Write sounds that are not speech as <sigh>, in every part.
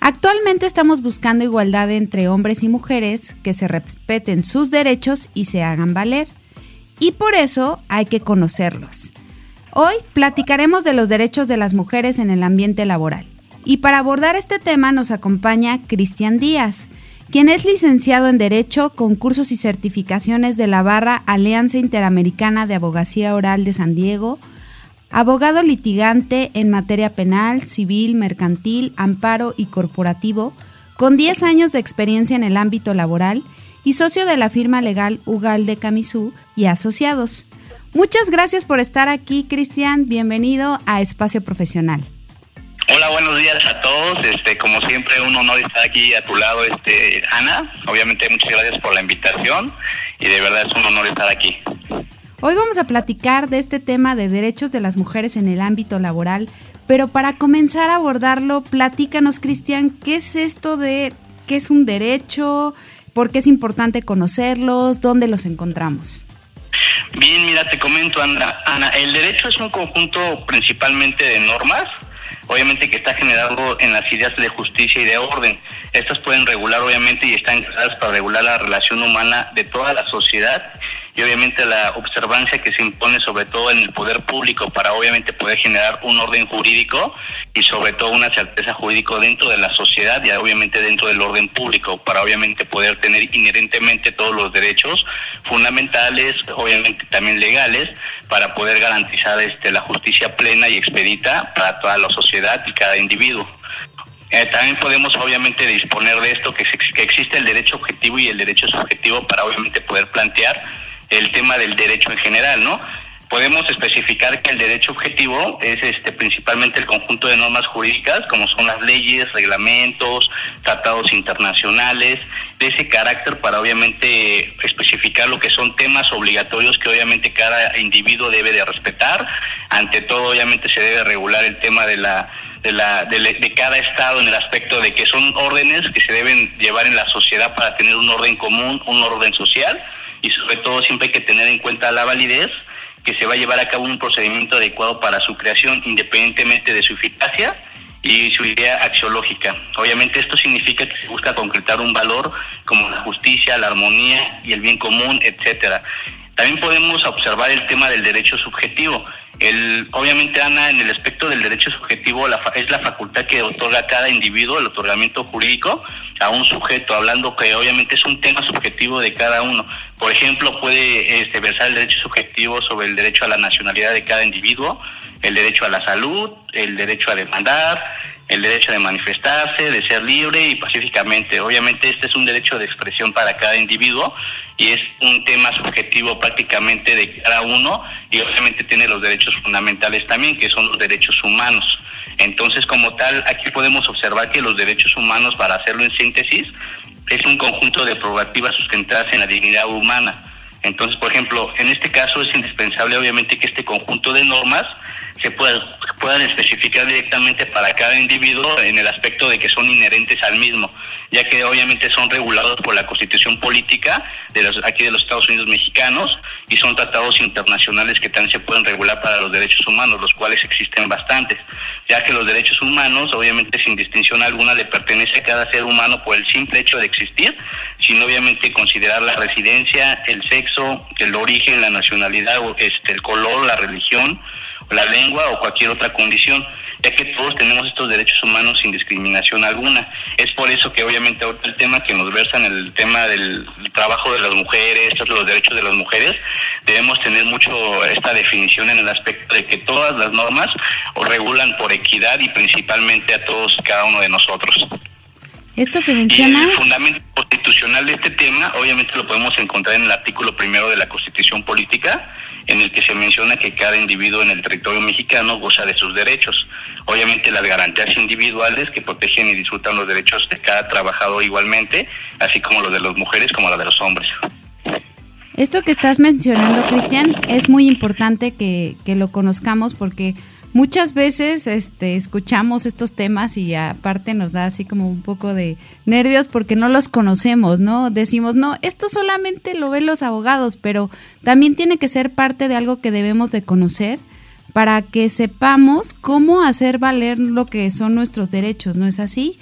Actualmente estamos buscando igualdad entre hombres y mujeres, que se respeten sus derechos y se hagan valer. Y por eso hay que conocerlos. Hoy platicaremos de los derechos de las mujeres en el ambiente laboral. Y para abordar este tema nos acompaña Cristian Díaz, quien es licenciado en Derecho con cursos y certificaciones de la barra Alianza Interamericana de Abogacía Oral de San Diego, abogado litigante en materia penal, civil, mercantil, amparo y corporativo, con 10 años de experiencia en el ámbito laboral y socio de la firma legal Ugal de Camisú y Asociados. Muchas gracias por estar aquí, Cristian. Bienvenido a Espacio Profesional. Hola, buenos días a todos. Este, como siempre, un honor estar aquí a tu lado, este, Ana. Obviamente, muchas gracias por la invitación y de verdad es un honor estar aquí. Hoy vamos a platicar de este tema de derechos de las mujeres en el ámbito laboral, pero para comenzar a abordarlo, platícanos, Cristian, ¿qué es esto de qué es un derecho? ¿Por qué es importante conocerlos? ¿Dónde los encontramos? Bien, mira, te comento, Ana, Ana, el derecho es un conjunto principalmente de normas, obviamente que está generado en las ideas de justicia y de orden. Estas pueden regular, obviamente, y están creadas para regular la relación humana de toda la sociedad y obviamente la observancia que se impone sobre todo en el poder público para obviamente poder generar un orden jurídico y sobre todo una certeza jurídica dentro de la sociedad y obviamente dentro del orden público para obviamente poder tener inherentemente todos los derechos fundamentales, obviamente también legales, para poder garantizar este, la justicia plena y expedita para toda la sociedad y cada individuo. Eh, también podemos obviamente disponer de esto, que, que existe el derecho objetivo y el derecho subjetivo para obviamente poder plantear el tema del derecho en general, ¿no? Podemos especificar que el derecho objetivo es este principalmente el conjunto de normas jurídicas, como son las leyes, reglamentos, tratados internacionales, de ese carácter para obviamente especificar lo que son temas obligatorios que obviamente cada individuo debe de respetar. Ante todo, obviamente se debe regular el tema de la de, la, de, de, cada estado en el aspecto de que son órdenes que se deben llevar en la sociedad para tener un orden común, un orden social y sobre todo siempre hay que tener en cuenta la validez que se va a llevar a cabo un procedimiento adecuado para su creación independientemente de su eficacia y su idea axiológica. Obviamente esto significa que se busca concretar un valor como la justicia, la armonía y el bien común, etcétera. También podemos observar el tema del derecho subjetivo. El, obviamente, Ana, en el aspecto del derecho subjetivo la, es la facultad que otorga cada individuo el otorgamiento jurídico a un sujeto, hablando que obviamente es un tema subjetivo de cada uno. Por ejemplo, puede este, versar el derecho subjetivo sobre el derecho a la nacionalidad de cada individuo, el derecho a la salud, el derecho a demandar, el derecho de manifestarse, de ser libre y pacíficamente. Obviamente este es un derecho de expresión para cada individuo y es un tema subjetivo prácticamente de cada uno y obviamente tiene los derechos fundamentales también, que son los derechos humanos. Entonces, como tal, aquí podemos observar que los derechos humanos, para hacerlo en síntesis, es un conjunto de prerrogativas sustentadas en la dignidad humana. Entonces, por ejemplo, en este caso es indispensable obviamente que este conjunto de normas se puedan especificar directamente para cada individuo en el aspecto de que son inherentes al mismo, ya que obviamente son regulados por la Constitución Política de los, aquí de los Estados Unidos mexicanos y son tratados internacionales que también se pueden regular para los derechos humanos, los cuales existen bastantes, ya que los derechos humanos obviamente sin distinción alguna le pertenece a cada ser humano por el simple hecho de existir, sin obviamente considerar la residencia, el sexo, el origen, la nacionalidad, este, el color, la religión, la lengua o cualquier otra condición, ya que todos tenemos estos derechos humanos sin discriminación alguna. Es por eso que obviamente ahorita el tema que nos versa en el tema del trabajo de las mujeres, los derechos de las mujeres, debemos tener mucho esta definición en el aspecto de que todas las normas regulan por equidad y principalmente a todos cada uno de nosotros. Esto que mencionas. Y el fundamento constitucional de este tema, obviamente lo podemos encontrar en el artículo primero de la Constitución Política, en el que se menciona que cada individuo en el territorio mexicano goza de sus derechos. Obviamente las garantías individuales que protegen y disfrutan los derechos de cada trabajador igualmente, así como los de las mujeres como los de los hombres. Esto que estás mencionando, Cristian, es muy importante que, que lo conozcamos porque muchas veces este, escuchamos estos temas y aparte nos da así como un poco de nervios porque no los conocemos, ¿no? Decimos, no, esto solamente lo ven los abogados, pero también tiene que ser parte de algo que debemos de conocer para que sepamos cómo hacer valer lo que son nuestros derechos, ¿no es así?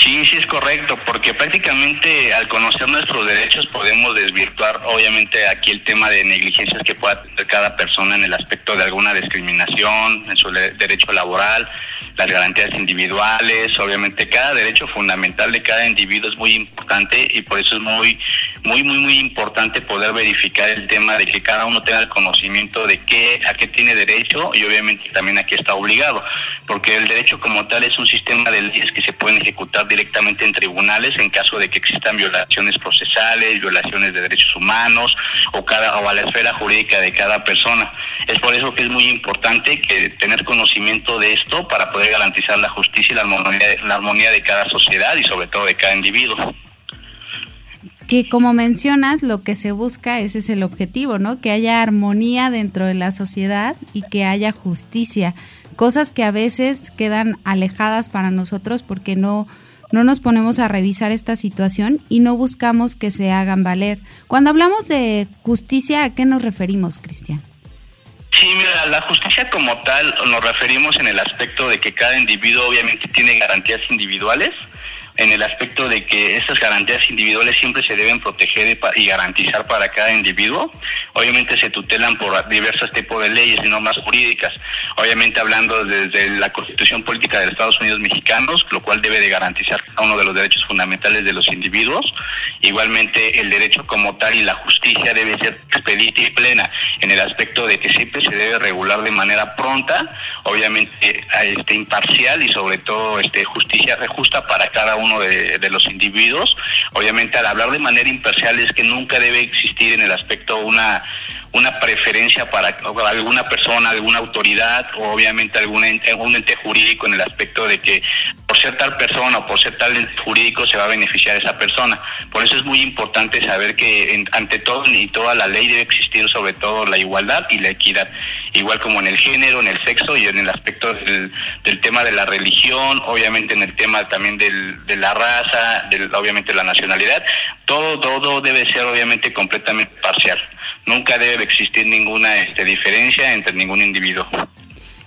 Sí, sí es correcto, porque prácticamente al conocer nuestros derechos podemos desvirtuar obviamente aquí el tema de negligencias que pueda tener cada persona en el aspecto de alguna discriminación, en su derecho laboral, las garantías individuales, obviamente cada derecho fundamental de cada individuo es muy importante y por eso es muy, muy, muy, muy importante poder verificar el tema de que cada uno tenga el conocimiento de qué, a qué tiene derecho y obviamente también a qué está obligado, porque el derecho como tal es un sistema de leyes que se pueden ejecutar directamente en tribunales en caso de que existan violaciones procesales, violaciones de derechos humanos o, cada, o a la esfera jurídica de cada persona. Es por eso que es muy importante que tener conocimiento de esto para poder garantizar la justicia y la armonía, la armonía de cada sociedad y sobre todo de cada individuo que como mencionas, lo que se busca, ese es el objetivo, ¿no? Que haya armonía dentro de la sociedad y que haya justicia, cosas que a veces quedan alejadas para nosotros porque no no nos ponemos a revisar esta situación y no buscamos que se hagan valer. Cuando hablamos de justicia, ¿a qué nos referimos, Cristian? Sí, mira, la justicia como tal nos referimos en el aspecto de que cada individuo obviamente tiene garantías individuales en el aspecto de que esas garantías individuales siempre se deben proteger y garantizar para cada individuo. Obviamente se tutelan por diversos tipos de leyes y normas jurídicas. Obviamente hablando desde la Constitución Política de Estados Unidos Mexicanos, lo cual debe de garantizar cada uno de los derechos fundamentales de los individuos. Igualmente el derecho como tal y la justicia debe ser expedita y plena en el aspecto de que siempre se debe regular de manera pronta, obviamente este, imparcial y sobre todo este, justicia justa para cada uno de, los individuos. Obviamente al hablar de manera imparcial es que nunca debe existir en el aspecto una una preferencia para alguna persona, alguna autoridad o obviamente algún ente, algún ente jurídico en el aspecto de que por ser tal persona o por ser tal ente jurídico se va a beneficiar esa persona. Por eso es muy importante saber que ante todo y toda la ley debe existir sobre todo la igualdad y la equidad, igual como en el género, en el sexo y en el aspecto del, tema de la religión, obviamente en el tema también del, de la raza, del, obviamente la nacionalidad, todo, todo debe ser obviamente completamente parcial. Nunca debe existir ninguna este, diferencia entre ningún individuo.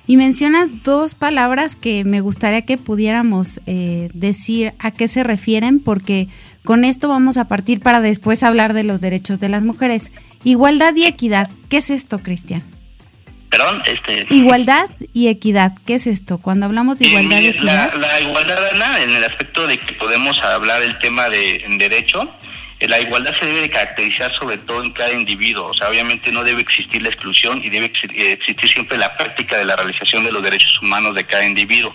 Y mencionas dos palabras que me gustaría que pudiéramos eh, decir a qué se refieren, porque con esto vamos a partir para después hablar de los derechos de las mujeres. Igualdad y equidad. ¿Qué es esto, Cristian? Perdón, este... Igualdad y equidad. ¿Qué es esto? Cuando hablamos de igualdad y equidad. La, igualdad, Ana, en el aspecto de que podemos hablar el tema de derecho, la igualdad se debe de caracterizar sobre todo en cada individuo, o sea, obviamente no debe existir la exclusión y debe eh, existir siempre la práctica de la realización de los derechos humanos de cada individuo,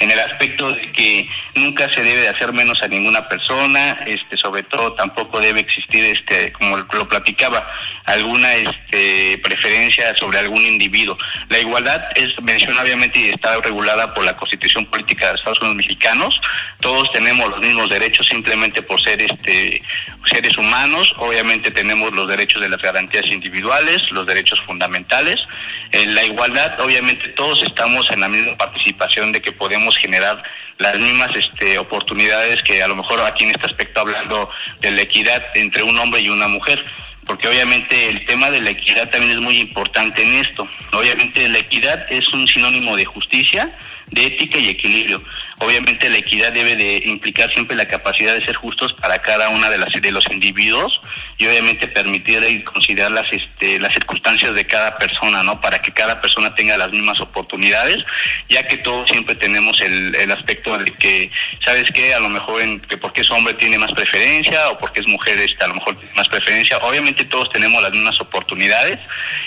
en el aspecto de que nunca se debe de hacer menos a ninguna persona, este, sobre todo tampoco debe existir, este, como lo platicaba, alguna este, preferencia sobre algún individuo. La igualdad es menciona obviamente y está regulada por la Constitución Política de Estados Unidos Mexicanos, todos tenemos los mismos derechos simplemente por ser este seres humanos, obviamente tenemos los derechos de las garantías individuales, los derechos fundamentales. En la igualdad, obviamente todos estamos en la misma participación de que podemos generar las mismas este, oportunidades que a lo mejor aquí en este aspecto hablando de la equidad entre un hombre y una mujer porque obviamente el tema de la equidad también es muy importante en esto. Obviamente la equidad es un sinónimo de justicia, de ética y equilibrio. Obviamente la equidad debe de implicar siempre la capacidad de ser justos para cada una de las de los individuos y obviamente permitir y considerar las este, las circunstancias de cada persona, ¿no? Para que cada persona tenga las mismas oportunidades, ya que todos siempre tenemos el, el aspecto de que, ¿sabes qué? A lo mejor en, que porque es hombre tiene más preferencia o porque es mujer este, a lo mejor tiene más preferencia. Obviamente todos tenemos las mismas oportunidades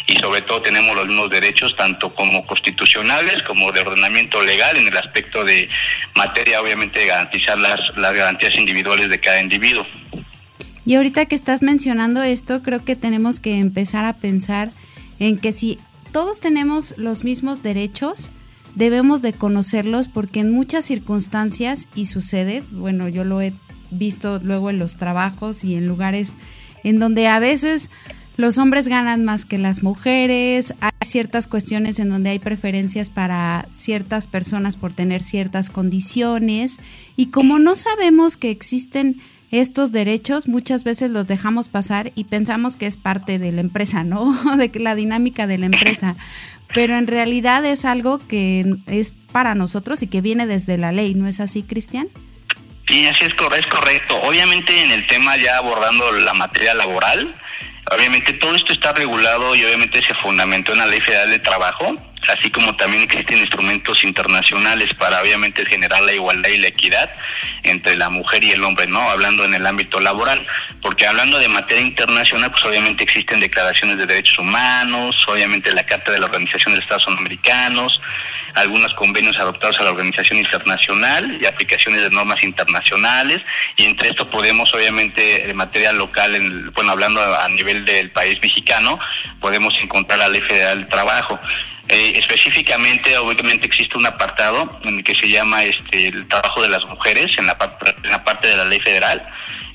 y sobre todo tenemos los mismos derechos, tanto como constitucionales como de ordenamiento legal en el aspecto de materia obviamente de garantizar las, las garantías individuales de cada individuo. Y ahorita que estás mencionando esto, creo que tenemos que empezar a pensar en que si todos tenemos los mismos derechos, debemos de conocerlos porque en muchas circunstancias, y sucede, bueno, yo lo he visto luego en los trabajos y en lugares en donde a veces los hombres ganan más que las mujeres, hay ciertas cuestiones en donde hay preferencias para ciertas personas por tener ciertas condiciones y como no sabemos que existen estos derechos, muchas veces los dejamos pasar y pensamos que es parte de la empresa, ¿no? <laughs> De la dinámica de la empresa. Pero en realidad es algo que es para nosotros y que viene desde la ley, ¿no es así, Cristian? Sí, así es, es correcto. Obviamente en el tema ya abordando la materia laboral, obviamente todo esto está regulado y obviamente se fundamentó en la Ley Federal de Trabajo, así como también existen instrumentos internacionales para obviamente generar la igualdad y la equidad entre la mujer y el hombre, ¿no? Hablando en el ámbito laboral, porque hablando de materia internacional, pues obviamente existen declaraciones de derechos humanos, obviamente la Carta de la Organización de Estados Americanos, algunos convenios adoptados a la Organización Internacional y aplicaciones de normas internacionales, y entre esto podemos obviamente de materia local, en, bueno, hablando a nivel del país mexicano, podemos encontrar la Ley Federal del Trabajo. Eh, específicamente, obviamente existe un apartado en el que se llama este, el trabajo de las mujeres en la, parte de la ley federal.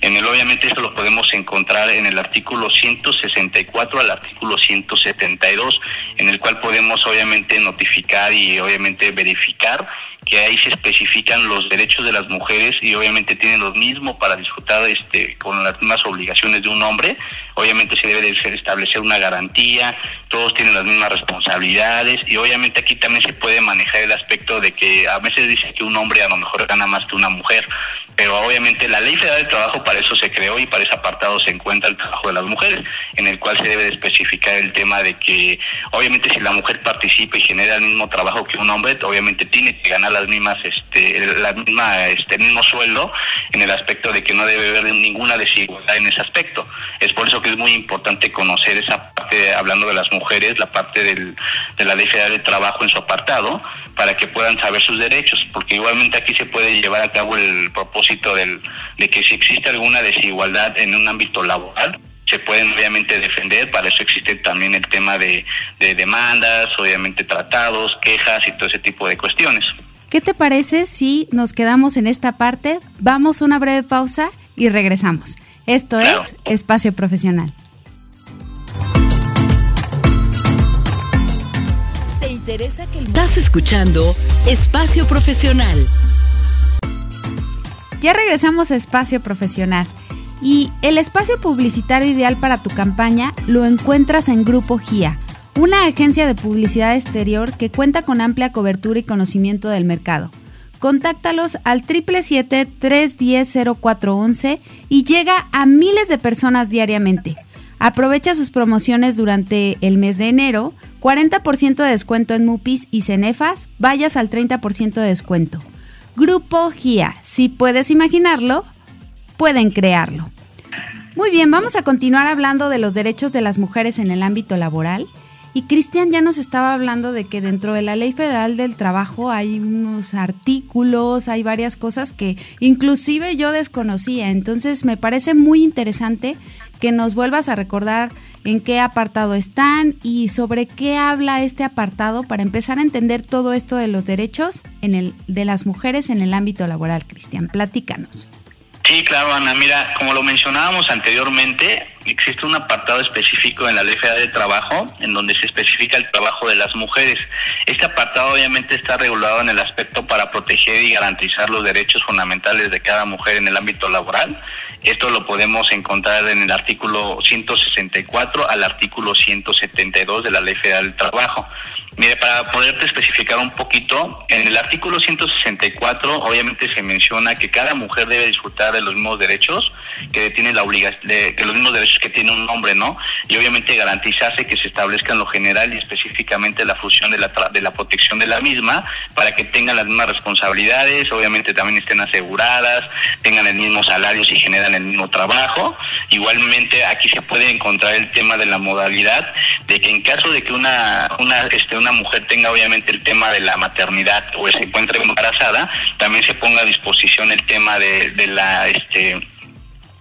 En el, obviamente, esto lo podemos encontrar en el artículo 164 al artículo 172, en el cual podemos, obviamente, notificar y, obviamente, verificar que ahí se especifican los derechos de las mujeres y obviamente tienen los mismos para disfrutar este con las mismas obligaciones de un hombre. Obviamente se debe de establecer una garantía, todos tienen las mismas responsabilidades y obviamente aquí también se puede manejar el aspecto de que a veces dice que un hombre a lo mejor gana más que una mujer, pero obviamente la Ley Federal de Trabajo para eso se creó y para ese apartado se encuentra el trabajo de las mujeres, en el cual se debe de especificar el tema de que obviamente si la mujer participa y genera el mismo trabajo que un hombre, obviamente tiene que ganar las mismas, este, la misma, este, mismo sueldo, en el aspecto de que no debe haber ninguna desigualdad en ese aspecto. Es por eso que es muy importante conocer esa parte, hablando de las mujeres, la parte del, de la Ley de Trabajo en su apartado, para que puedan saber sus derechos, porque igualmente aquí se puede llevar a cabo el propósito del, de que si existe alguna desigualdad en un ámbito laboral, se pueden obviamente defender, para eso existe también el tema de, de demandas, obviamente tratados, quejas y todo ese tipo de cuestiones. ¿Qué te parece si nos quedamos en esta parte? Vamos a una breve pausa y regresamos. Esto es Espacio Profesional. ¿Te interesa que estás escuchando Espacio Profesional? Ya regresamos a Espacio Profesional. Y el espacio publicitario ideal para tu campaña lo encuentras en Grupo GIA una agencia de publicidad exterior que cuenta con amplia cobertura y conocimiento del mercado. Contáctalos al 777-310-0411 y llega a miles de personas diariamente. Aprovecha sus promociones durante el mes de enero, 40% de descuento en MUPIs y Cenefas, vayas al 30% de descuento. Grupo GIA, si puedes imaginarlo, pueden crearlo. Muy bien, vamos a continuar hablando de los derechos de las mujeres en el ámbito laboral. Y Cristian ya nos estaba hablando de que dentro de la Ley Federal del Trabajo hay unos artículos, hay varias cosas que inclusive yo desconocía. Entonces me parece muy interesante que nos vuelvas a recordar en qué apartado están y sobre qué habla este apartado para empezar a entender todo esto de los derechos en el, de las mujeres en el ámbito laboral. Cristian, platícanos. Sí, claro, Ana. Mira, como lo mencionábamos anteriormente, existe un apartado específico en la Ley Federal de Trabajo en donde se especifica el trabajo de las mujeres. Este apartado obviamente está regulado en el aspecto para proteger y garantizar los derechos fundamentales de cada mujer en el ámbito laboral. Esto lo podemos encontrar en el artículo 164 al artículo 172 de la Ley Federal del Trabajo. Mire, para poderte especificar un poquito, en el artículo 164 obviamente se menciona que cada mujer debe disfrutar de los mismos derechos que tiene la obligación, de, los mismos derechos que tiene un hombre, ¿no? Y obviamente garantizarse que se establezca en lo general y específicamente la función de la, de la protección de la misma para que tengan las mismas responsabilidades, obviamente también estén aseguradas, tengan el mismo salario si generan el mismo trabajo. Igualmente aquí se puede encontrar el tema de la modalidad de que en caso de que una, una este, una mujer tenga obviamente el tema de la maternidad o se encuentre embarazada, también se ponga a disposición el tema de, de la este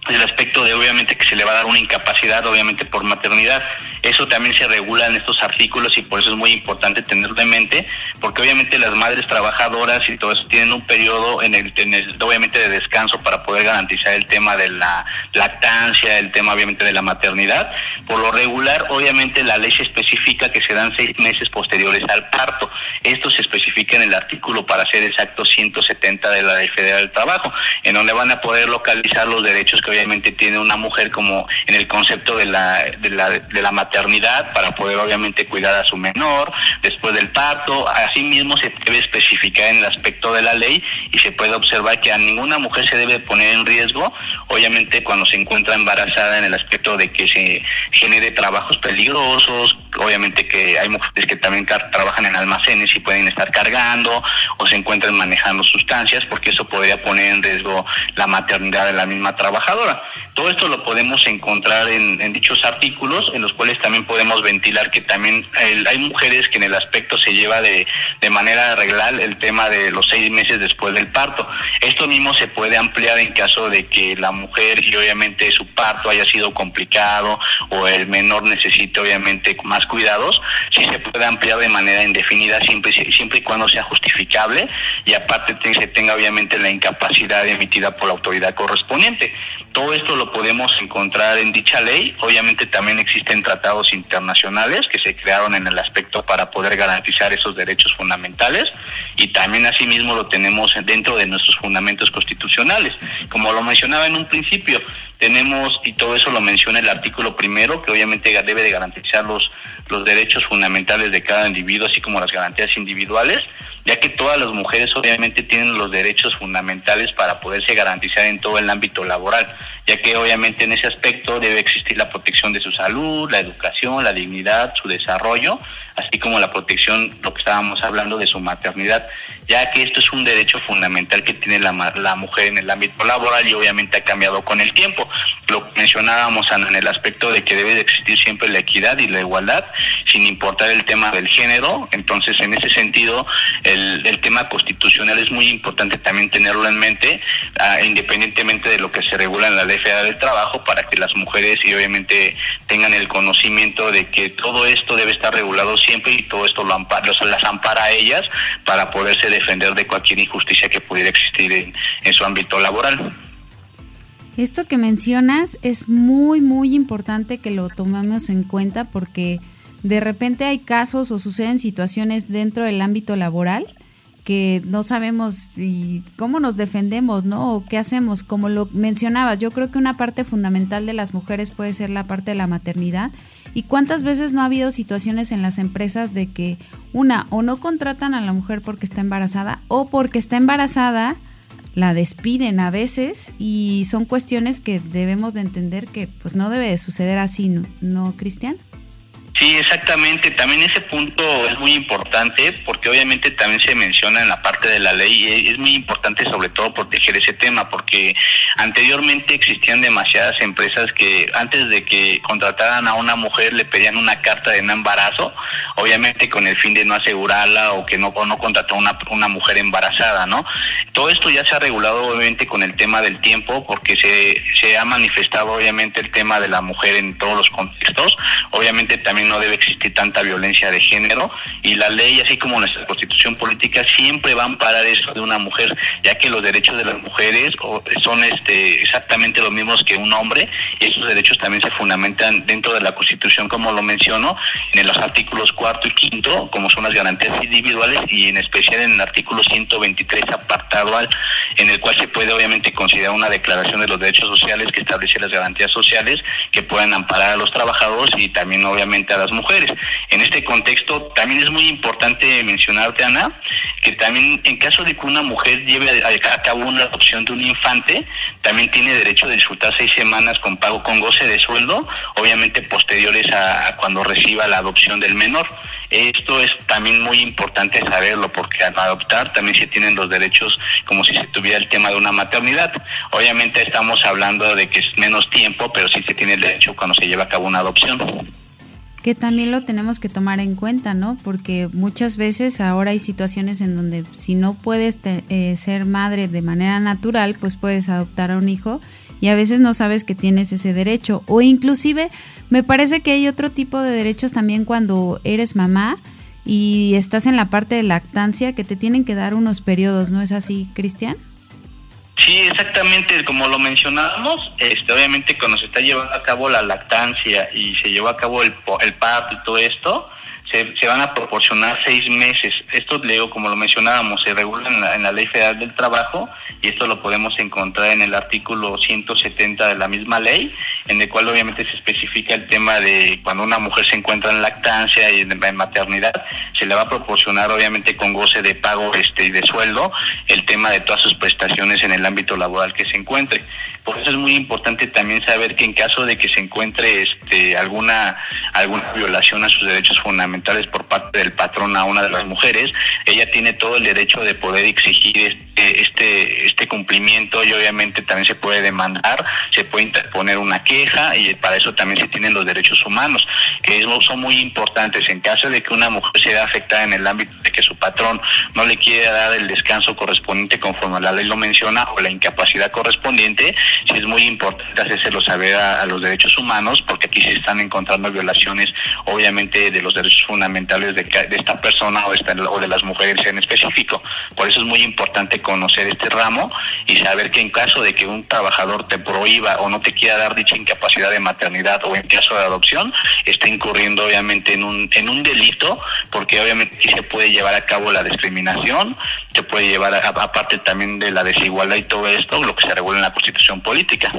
el aspecto de obviamente que se le va a dar una incapacidad obviamente por maternidad Eso también se regula en estos artículos y por eso es muy importante tenerlo en mente, porque obviamente las madres trabajadoras y todo eso tienen un periodo en el, en obviamente de descanso para poder garantizar el tema de la lactancia, el tema obviamente de la maternidad. Por lo regular, obviamente la ley se especifica que se dan seis meses posteriores al parto. Esto se especifica en el artículo, para ser exacto, 170 de la Ley Federal del Trabajo, en donde van a poder localizar los derechos que obviamente tiene una mujer como en el concepto de la, de la, de la maternidad, para poder obviamente cuidar a su menor después del parto. Asimismo, se debe especificar en el aspecto de la ley y se puede observar que a ninguna mujer se debe poner en riesgo, obviamente cuando se encuentra embarazada en el aspecto de que se genere trabajos peligrosos, obviamente que hay mujeres que también trabajan en almacenes y pueden estar cargando o se encuentran manejando sustancias porque eso podría poner en riesgo la maternidad de la misma trabajadora. Todo esto lo podemos encontrar en, dichos artículos en los cuales también podemos ventilar que también hay mujeres que en el aspecto se lleva de, de manera regular el tema de los seis meses después del parto. Esto mismo se puede ampliar en caso de que la mujer y obviamente su parto haya sido complicado o el menor necesite obviamente más cuidados, sí se puede ampliar de manera indefinida siempre, siempre y cuando sea justificable y aparte se tenga obviamente la incapacidad emitida por la autoridad correspondiente. Todo esto lo podemos encontrar en dicha ley. Obviamente también existen tratados internacionales que se crearon en el aspecto para poder garantizar esos derechos fundamentales y también asimismo lo tenemos dentro de nuestros fundamentos constitucionales. Como lo mencionaba en un principio, tenemos, y todo eso lo menciona el artículo primero, que obviamente debe de garantizar los, los derechos fundamentales de cada individuo, así como las garantías individuales, ya que todas las mujeres obviamente tienen los derechos fundamentales para poderse garantizar en todo el ámbito laboral, ya que obviamente en ese aspecto debe existir la protección de su salud, la educación, la dignidad, su desarrollo, así como la protección, lo que estábamos hablando de su maternidad, ya que esto es un derecho fundamental que tiene la, la mujer en el ámbito laboral y obviamente ha cambiado con el tiempo. Lo mencionábamos en el aspecto de que debe de existir siempre la equidad y la igualdad, sin importar el tema del género. Entonces, en ese sentido, el, el tema constitucional es muy importante también tenerlo en mente, ah, independientemente de lo que se regula en la Ley Federal del Trabajo, para que las mujeres y obviamente tengan el conocimiento de que todo esto debe estar regulado siempre y todo esto lo ampara, las ampara a ellas para poderse defender de cualquier injusticia que pudiera existir en su ámbito laboral. Esto que mencionas es muy, muy importante que lo tomemos en cuenta porque de repente hay casos o suceden situaciones dentro del ámbito laboral que no sabemos y cómo nos defendemos, ¿no? O qué hacemos. Como lo mencionabas, yo creo que una parte fundamental de las mujeres puede ser la parte de la maternidad. ¿Y cuántas veces no ha habido situaciones en las empresas de que una o no contratan a la mujer porque está embarazada o porque está embarazada la despiden a veces y son cuestiones que debemos de entender que pues no debe de suceder así, ¿no, ¿No Cristian? Sí, exactamente. También ese punto es muy importante porque obviamente también se menciona en la parte de la ley y es muy importante sobre todo proteger ese tema porque anteriormente existían demasiadas empresas que antes de que contrataran a una mujer le pedían una carta de no embarazo, obviamente con el fin de no asegurarla o que no, o no una, una mujer embarazada, ¿no? Todo esto ya se ha regulado obviamente con el tema del tiempo porque se, se ha manifestado obviamente el tema de la mujer en todos los contextos, obviamente también no debe existir tanta violencia de género y la ley, así como nuestra constitución política, siempre van a amparar eso de una mujer, ya que los derechos de las mujeres son este, exactamente los mismos que un hombre y esos derechos también se fundamentan dentro de la constitución, como lo menciono, en los artículos cuarto y quinto, como son las garantías individuales y en especial en el artículo 123 apartado al, en el cual se puede obviamente considerar una declaración de los derechos sociales que establece las garantías sociales que puedan amparar a los trabajadores y también obviamente a las mujeres. En este contexto también es muy importante mencionarte, Ana, que también en caso de que una mujer lleve a cabo una adopción de un infante, también tiene derecho de disfrutar seis semanas con pago con goce de sueldo, obviamente posteriores a, cuando reciba la adopción del menor. Esto es también muy importante saberlo porque al adoptar también se tienen los derechos como si se tuviera el tema de una maternidad. Obviamente estamos hablando de que es menos tiempo, pero sí se tiene el derecho cuando se lleva a cabo una adopción que también lo tenemos que tomar en cuenta, ¿no? Porque muchas veces ahora hay situaciones en donde si no puedes eh, ser madre de manera natural, pues puedes adoptar a un hijo y a veces no sabes que tienes ese derecho. O inclusive me parece que hay otro tipo de derechos también cuando eres mamá y estás en la parte de lactancia que te tienen que dar unos periodos, ¿no es así, Cristian? Sí, exactamente, como lo mencionábamos, este, obviamente cuando se está llevando a cabo la lactancia y se llevó a cabo el, el parto y todo esto, se, van a proporcionar seis meses. Esto, leo, como lo mencionábamos, se regula en la, Ley Federal del Trabajo y esto lo podemos encontrar en el artículo 170 de la misma ley, en el cual obviamente se especifica el tema de cuando una mujer se encuentra en lactancia y en, maternidad, se le va a proporcionar obviamente con goce de pago este y de sueldo el tema de todas sus prestaciones en el ámbito laboral que se encuentre. Por eso es muy importante también saber que en caso de que se encuentre este alguna alguna violación a sus derechos fundamentales, por parte del patrón a una de las mujeres, ella tiene todo el derecho de poder exigir este, este, este cumplimiento y obviamente también se puede demandar, se puede interponer una queja y para eso también se tienen los derechos humanos, que son muy importantes. En caso de que una mujer se vea afectada en el ámbito de que su patrón no le quiere dar el descanso correspondiente conforme la ley lo menciona o la incapacidad correspondiente, sí es muy importante hacérselo saber a, a los derechos humanos porque aquí se están encontrando violaciones obviamente de los derechos fundamentales de, de esta persona o, esta, o de las mujeres en específico. Por eso es muy importante conocer este ramo y saber que en caso de que un trabajador te prohíba o no te quiera dar dicha incapacidad de maternidad o en caso de adopción, está incurriendo obviamente en un, en un delito, porque obviamente aquí se puede llevar a cabo la discriminación, se puede llevar aparte también de la desigualdad y todo esto, lo que se regula en la constitución política.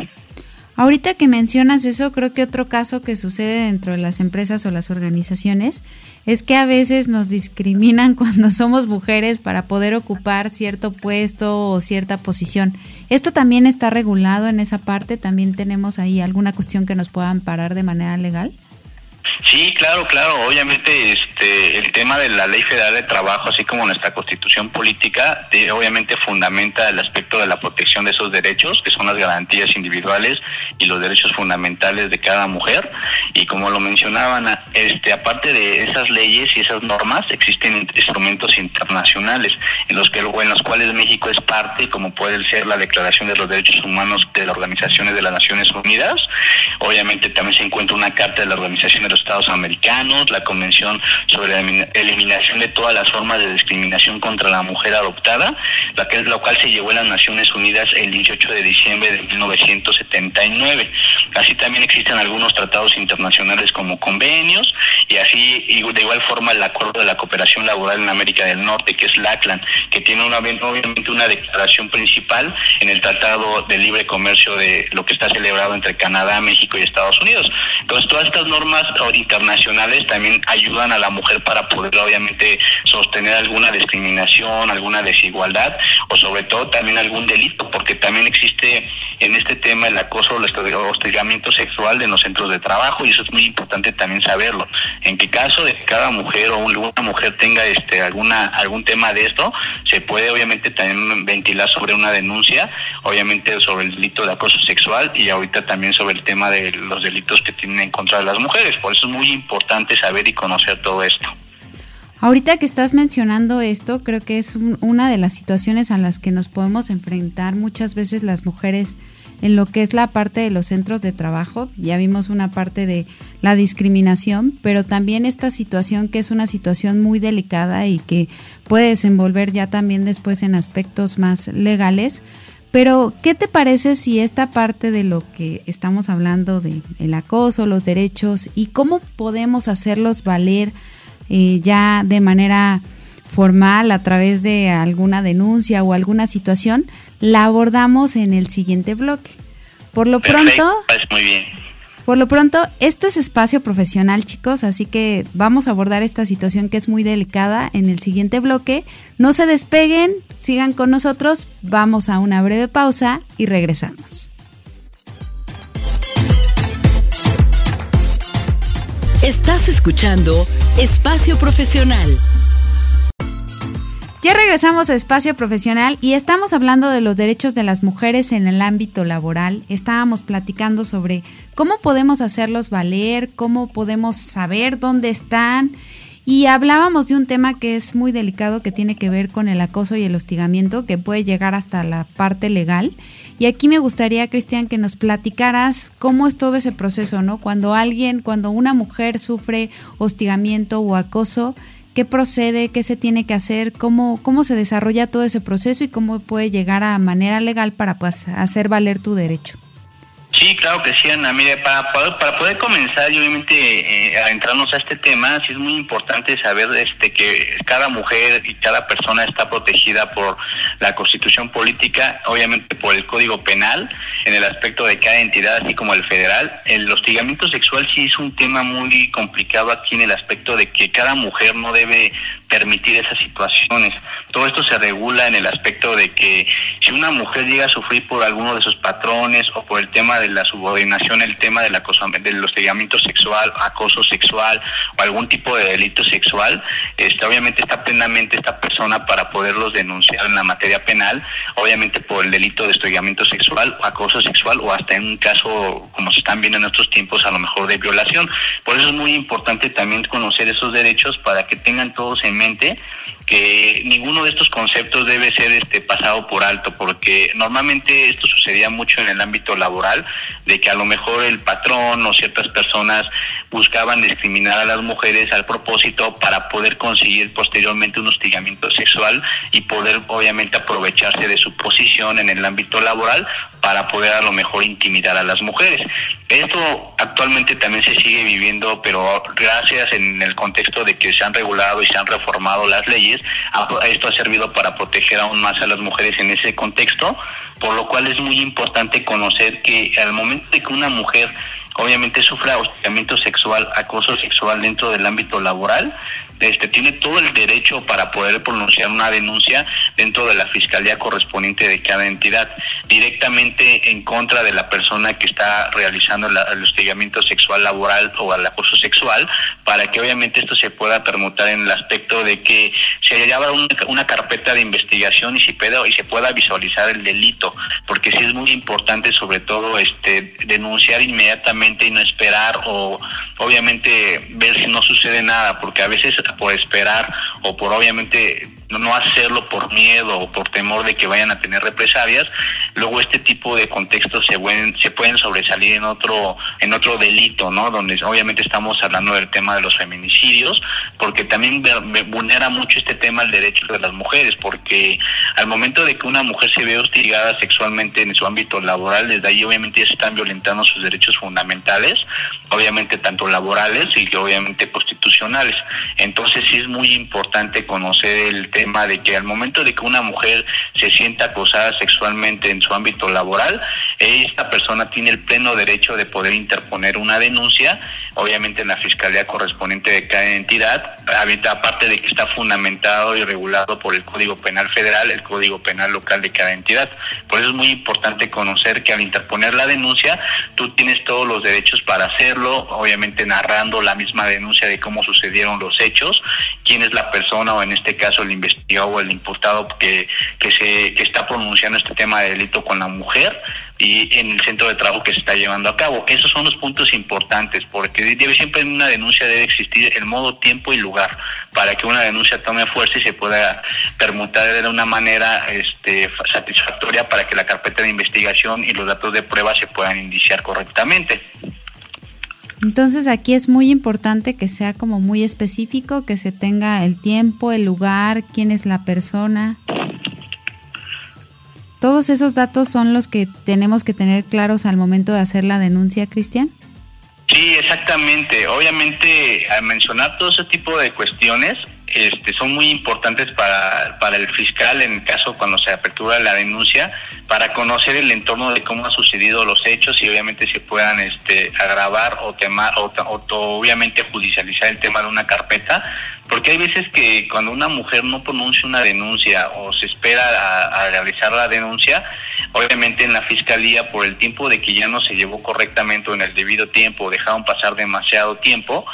Ahorita que mencionas eso, creo que otro caso que sucede dentro de las empresas o las organizaciones es que a veces nos discriminan <laughs> cuando somos mujeres para poder ocupar cierto puesto o cierta posición. ¿Esto también está regulado en esa parte? ¿También tenemos ahí alguna cuestión que nos pueda amparar de manera legal? Sí, claro, claro. Obviamente, este, el tema de la Ley Federal de Trabajo, así como nuestra Constitución política, obviamente fundamenta el aspecto de la protección de esos derechos, que son las garantías individuales y los derechos fundamentales de cada mujer. Y como lo mencionaban, este, aparte de esas leyes y esas normas, existen instrumentos internacionales en los que, en los cuales México es parte, como puede ser la Declaración de los Derechos Humanos de las Organizaciones de las Naciones Unidas. Obviamente, también se encuentra una carta de la Organización de Estados Americanos, la Convención sobre la Eliminación de todas las formas de discriminación contra la mujer adoptada, la, que, la cual se llevó a las Naciones Unidas el 18 de diciembre de 1979. Así también existen algunos tratados internacionales como convenios y así de igual forma el Acuerdo de la Cooperación Laboral en América del Norte, que es LACLAN, que tiene una, obviamente una declaración principal en el Tratado de Libre Comercio de lo que está celebrado entre Canadá, México y Estados Unidos. Entonces, todas estas normas internacionales también ayudan a la mujer para poder obviamente sostener alguna discriminación, alguna desigualdad o sobre todo también algún delito, porque también existe en este tema el acoso o hostigamiento sexual en los centros de trabajo y eso es muy importante también saberlo. En qué caso de que cada mujer o una mujer tenga este alguna algún tema de esto, se puede obviamente también ventilar sobre una denuncia, obviamente sobre el delito de acoso sexual y ahorita también sobre el tema de los delitos que tienen en contra de las mujeres. Es muy importante saber y conocer todo esto. Ahorita que estás mencionando esto, creo que es una de las situaciones a las que nos podemos enfrentar muchas veces las mujeres en lo que es la parte de los centros de trabajo. Ya vimos una parte de la discriminación, pero también esta situación que es una situación muy delicada y que puede desenvolver ya también después en aspectos más legales. Pero, ¿qué te parece si esta parte de lo que estamos hablando de el acoso, los derechos y cómo podemos hacerlos valer eh, ya de manera formal a través de alguna denuncia o alguna situación, la abordamos en el siguiente bloque. Por lo pronto, muy bien. Por lo pronto, esto es espacio profesional, chicos, así que vamos a abordar esta situación que es muy delicada en el siguiente bloque. No se despeguen, sigan con nosotros, vamos a una breve pausa y regresamos. Estás escuchando Espacio Profesional. Ya regresamos a Espacio Profesional y estamos hablando de los derechos de las mujeres en el ámbito laboral. Estábamos platicando sobre cómo podemos hacerlos valer, cómo podemos saber dónde están Y hablábamos de un tema que es muy delicado que tiene que ver con el acoso y el hostigamiento que puede llegar hasta la parte legal. Y aquí me gustaría, Cristian, que nos platicaras cómo es todo ese proceso, ¿no? Cuando alguien, cuando una mujer sufre hostigamiento o acoso, ¿qué procede? ¿Qué se tiene que hacer? ¿Cómo, cómo se desarrolla todo ese proceso y cómo puede llegar a manera legal para pues, hacer valer tu derecho? Sí, claro que sí, Ana. Mire, para poder, para poder comenzar y obviamente eh, adentrarnos a este tema, sí es muy importante saber este que cada mujer y cada persona está protegida por la Constitución política, obviamente por el Código Penal, en el aspecto de cada entidad, así como el federal. El hostigamiento sexual sí es un tema muy complicado aquí en el aspecto de que cada mujer no debe permitir esas situaciones. Todo esto se regula en el aspecto de que si una mujer llega a sufrir por alguno de sus patrones o por el tema de la subordinación, el tema del acoso, del hostigamiento sexual, acoso sexual o algún tipo de delito sexual, este, obviamente está plenamente esta persona para poderlos denunciar en la materia penal, obviamente por el delito de hostigamiento sexual acoso sexual o hasta en un caso, como se están viendo en otros tiempos, a lo mejor de violación. Por eso es muy importante también conocer esos derechos para que tengan todos en mente que ninguno de estos conceptos debe ser este pasado por alto porque normalmente esto sucedía mucho en el ámbito laboral de que a lo mejor el patrón o ciertas personas buscaban discriminar a las mujeres al propósito para poder conseguir posteriormente un hostigamiento sexual y poder obviamente aprovecharse de su posición en el ámbito laboral para poder a lo mejor intimidar a las mujeres. Esto actualmente también se sigue viviendo, pero gracias en el contexto de que se han regulado y se han reformado las leyes, esto ha servido para proteger aún más a las mujeres en ese contexto, por lo cual es muy importante conocer que al momento de que una mujer obviamente sufra hostigamiento sexual, acoso sexual dentro del ámbito laboral, este, tiene todo el derecho para poder pronunciar una denuncia dentro de la fiscalía correspondiente de cada entidad, directamente en contra de la persona que está realizando el hostigamiento sexual laboral o el acoso sexual, para que obviamente esto se pueda permutar en el aspecto de que se haya una, una carpeta de investigación y se pueda y se pueda visualizar el delito, porque sí es muy importante sobre todo este denunciar inmediatamente y no esperar o obviamente ver si no sucede nada, porque a veces por esperar o por obviamente no hacerlo por miedo o por temor de que vayan a tener represalias, luego este tipo de contextos se pueden, se pueden sobresalir en otro, en otro delito, ¿no? Donde obviamente estamos hablando del tema de los feminicidios, porque también vulnera mucho este tema el derecho de las mujeres, porque al momento de que una mujer se ve hostigada sexualmente en su ámbito laboral, desde ahí obviamente ya se están violentando sus derechos fundamentales, obviamente tanto laborales y obviamente constitucionales. Entonces sí es muy importante conocer el tema de que al momento de que una mujer se sienta acosada sexualmente en su ámbito laboral, esta persona tiene el pleno derecho de poder interponer una denuncia, obviamente en la fiscalía correspondiente de cada entidad, aparte de que está fundamentado y regulado por el Código Penal Federal, el Código Penal Local de cada entidad. Por eso es muy importante conocer que al interponer la denuncia, tú tienes todos los derechos para hacerlo, obviamente narrando la misma denuncia de cómo sucedieron los hechos, quién es la persona o en este caso el investigado o el imputado que, que, se, que está pronunciando este tema de delito con la mujer y en el centro de trabajo que se está llevando a cabo. Esos son los puntos importantes, porque debe, siempre en una denuncia debe existir el modo, tiempo y lugar para que una denuncia tome fuerza y se pueda permutar de una manera este, satisfactoria para que la carpeta de investigación y los datos de prueba se puedan indiciar correctamente. Entonces aquí es muy importante que sea como muy específico, que se tenga el tiempo, el lugar, quién es la persona. Todos esos datos son los que tenemos que tener claros al momento de hacer la denuncia, Cristian. Sí, exactamente. Obviamente, al mencionar todo ese tipo de cuestiones, este, son muy importantes para, para el fiscal en el caso cuando se apertura la denuncia, para conocer el entorno de cómo han sucedido los hechos y obviamente se puedan este, agravar o, temar, o, obviamente judicializar el tema de una carpeta, porque hay veces que cuando una mujer no pronuncia una denuncia o se espera a, a realizar la denuncia, obviamente en la fiscalía por el tiempo de que ya no se llevó correctamente o en el debido tiempo, dejaron pasar demasiado tiempo,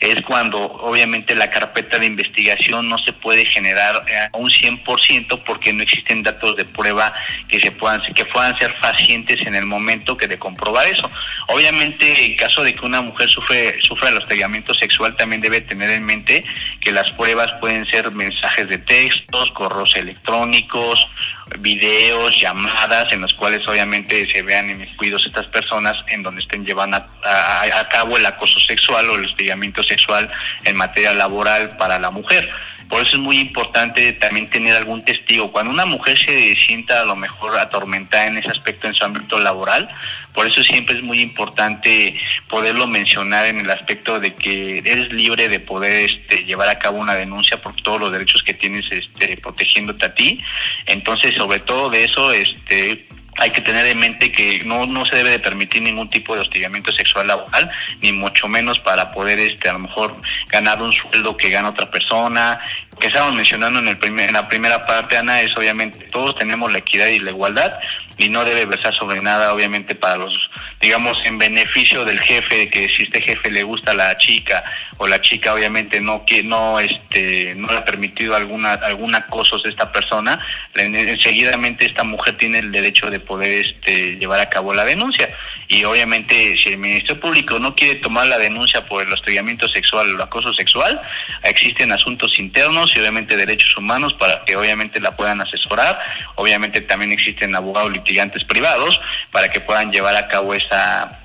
es cuando obviamente la carpeta de investigación no se puede generar a un 100% porque no existen datos de prueba que se puedan que puedan ser pacientes en el momento que de comprobar eso. Obviamente, en caso de que una mujer sufre sufra el hostigamiento sexual, también debe tener en mente que las pruebas pueden ser mensajes de textos, correos electrónicos, videos, llamadas, en los cuales obviamente se vean inmiscuidos estas personas en donde estén llevando a, cabo el acoso sexual o el hostigamiento sexual en materia laboral para la mujer. Por eso es muy importante también tener algún testigo. Cuando una mujer se sienta a lo mejor atormentada en ese aspecto en su ámbito laboral, por eso siempre es muy importante poderlo mencionar en el aspecto de que eres libre de poder este, llevar a cabo una denuncia por todos los derechos que tienes este, protegiéndote a ti. Entonces, sobre todo de eso, este, hay que tener en mente que no, no se debe de permitir ningún tipo de hostigamiento sexual laboral, ni mucho menos para poder este a lo mejor ganar un sueldo que gana otra persona. Que estamos mencionando en, el primer, en la primera parte, Ana, es obviamente todos tenemos la equidad y la igualdad y no debe versar sobre nada, obviamente, para los, digamos, en beneficio del jefe, que si este jefe le gusta a la chica o la chica obviamente no que no este no le ha permitido alguna algún acoso a esta persona, enseguidamente esta mujer tiene el derecho de poder este llevar a cabo la denuncia. Y obviamente si el Ministerio Público no quiere tomar la denuncia por el hostigamiento sexual o el acoso sexual, existen asuntos internos y obviamente derechos humanos para que obviamente la puedan asesorar, obviamente también existen abogados litigantes privados para que puedan llevar a cabo esa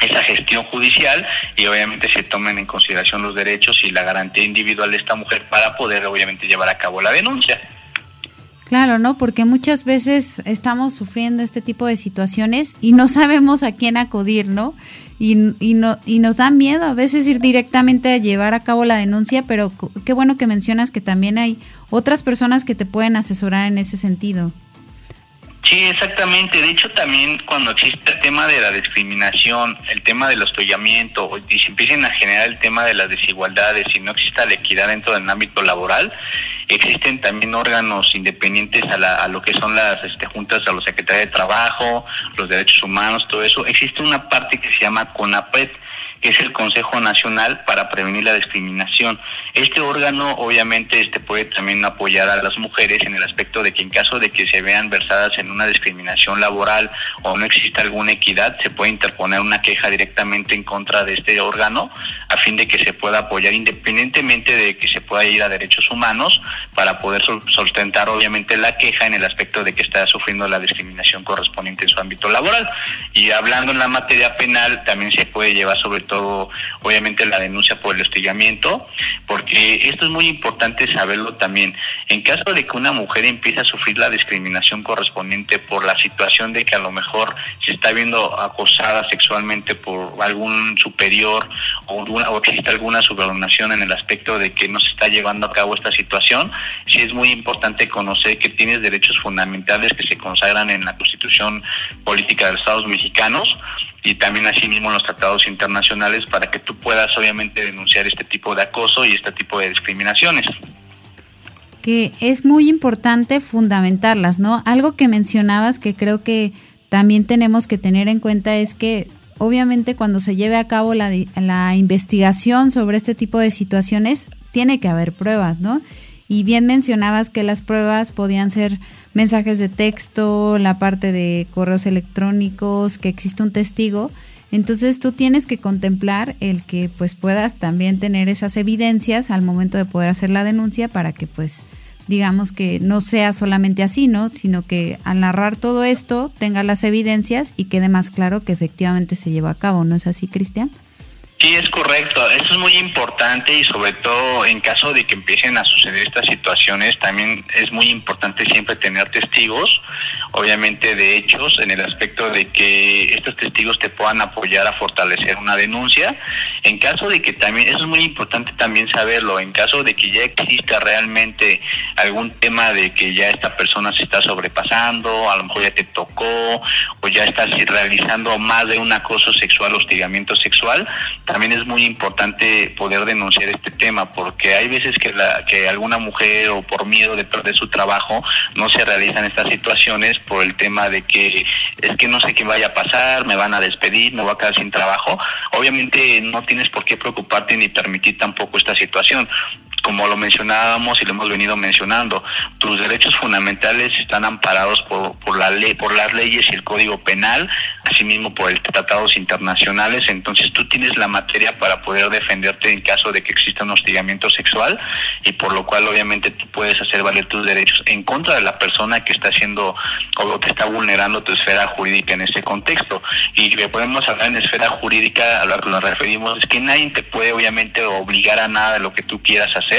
esa gestión judicial y obviamente se tomen en consideración los derechos y la garantía individual de esta mujer para poder obviamente llevar a cabo la denuncia. Claro, ¿no? Porque muchas veces estamos sufriendo este tipo de situaciones y no sabemos a quién acudir, ¿no? Y, y, no, y nos da miedo a veces ir directamente a llevar a cabo la denuncia, pero qué bueno que mencionas que también hay otras personas que te pueden asesorar en ese sentido. Sí, exactamente. De hecho, también cuando existe el tema de la discriminación, el tema del hostiamiento, y se empiecen a generar el tema de las desigualdades y no exista la equidad dentro del ámbito laboral, existen también órganos independientes a, lo que son las este, juntas a los secretarios de trabajo, los derechos humanos, todo eso. Existe una parte que se llama CONAPET, es el Consejo Nacional para Prevenir la Discriminación. Este órgano obviamente este puede también apoyar a las mujeres en el aspecto de que en caso de que se vean versadas en una discriminación laboral o no exista alguna equidad, se puede interponer una queja directamente en contra de este órgano a fin de que se pueda apoyar independientemente de que se pueda ir a derechos humanos para poder sustentar obviamente la queja en el aspecto de que está sufriendo la discriminación correspondiente en su ámbito laboral. Y hablando en la materia penal, también se puede llevar sobre todo obviamente la denuncia por el hostigamiento, porque esto es muy importante saberlo también. En caso de que una mujer empiece a sufrir la discriminación correspondiente por la situación de que a lo mejor se está viendo acosada sexualmente por algún superior o existe alguna subordinación en el aspecto de que no se está llevando a cabo esta situación, sí es muy importante conocer que tienes derechos fundamentales que se consagran en la Constitución Política de los Estados Mexicanos y también asimismo en los tratados internacionales para que tú puedas obviamente denunciar este tipo de acoso y este tipo de discriminaciones. Que es muy importante fundamentarlas, ¿no? Algo que mencionabas que creo que también tenemos que tener en cuenta es que obviamente cuando se lleve a cabo la, la investigación sobre este tipo de situaciones, tiene que haber pruebas, ¿no? Y bien mencionabas que las pruebas podían ser mensajes de texto, la parte de correos electrónicos, que existe un testigo. Entonces tú tienes que contemplar el que pues puedas también tener esas evidencias al momento de poder hacer la denuncia para que pues digamos que no sea solamente así, ¿no? Sino que al narrar todo esto tenga las evidencias y quede más claro que efectivamente se lleva a cabo, ¿no es así, Cristian? Sí, es correcto. Eso es muy importante y sobre todo en caso de que empiecen a suceder estas situaciones, también es muy importante siempre tener testigos, obviamente de hechos, en el aspecto de que estos testigos te puedan apoyar a fortalecer una denuncia. En caso de que también, eso es muy importante también saberlo, en caso de que ya exista realmente algún tema de que ya esta persona se está sobrepasando, a lo mejor ya te tocó o ya estás realizando más de un acoso sexual, hostigamiento sexual, también es muy importante poder denunciar este tema, porque hay veces que, la, que alguna mujer o por miedo de perder su trabajo no se realizan estas situaciones por el tema de que es que no sé qué vaya a pasar, me van a despedir, me voy a quedar sin trabajo. Obviamente no tienes por qué preocuparte ni permitir tampoco esta situación como lo mencionábamos y lo hemos venido mencionando, tus derechos fundamentales están amparados por, por la ley, por las leyes y el Código Penal, asimismo por el tratados internacionales, entonces tú tienes la materia para poder defenderte en caso de que exista un hostigamiento sexual y por lo cual obviamente tú puedes hacer valer tus derechos en contra de la persona que está haciendo o que está vulnerando tu esfera jurídica en este contexto. Y que podemos hablar en esfera jurídica, a lo que nos referimos es que nadie te puede obviamente obligar a nada de lo que tú quieras hacer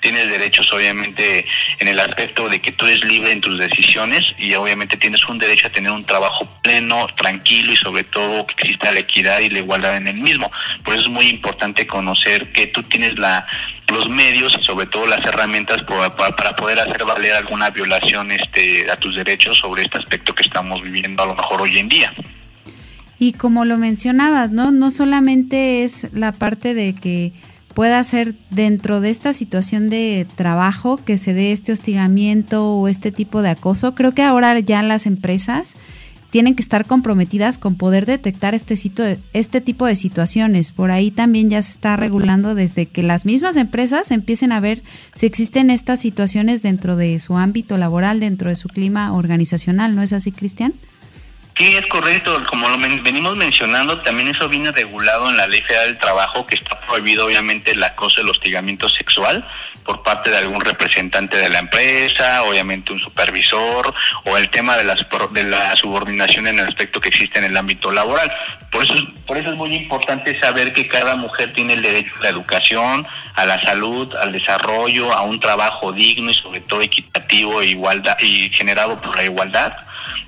Tienes derechos obviamente en el aspecto de que tú eres libre en tus decisiones y obviamente tienes un derecho a tener un trabajo pleno, tranquilo y sobre todo que exista la equidad y la igualdad en el mismo. Por eso es muy importante conocer que tú tienes la los medios y sobre todo las herramientas para, poder hacer valer alguna violación este, a tus derechos sobre este aspecto que estamos viviendo a lo mejor hoy en día. Y como lo mencionabas, ¿no? No solamente es la parte de que pueda ser dentro de esta situación de trabajo que se dé este hostigamiento o este tipo de acoso. Creo que ahora ya las empresas tienen que estar comprometidas con poder detectar este, este tipo de situaciones. Por ahí también ya se está regulando desde que las mismas empresas empiecen a ver si existen estas situaciones dentro de su ámbito laboral, dentro de su clima organizacional. ¿No es así, Cristian? Sí, es correcto. Como lo venimos mencionando, también eso viene regulado en la Ley Federal del Trabajo, que está prohibido obviamente el acoso el hostigamiento sexual por parte de algún representante de la empresa, obviamente un supervisor, o el tema de, las, de la subordinación en el aspecto que existe en el ámbito laboral. Por eso, por eso es muy importante saber que cada mujer tiene el derecho a la educación, a la salud, al desarrollo, a un trabajo digno y sobre todo equitativo e igualdad, y generado por la igualdad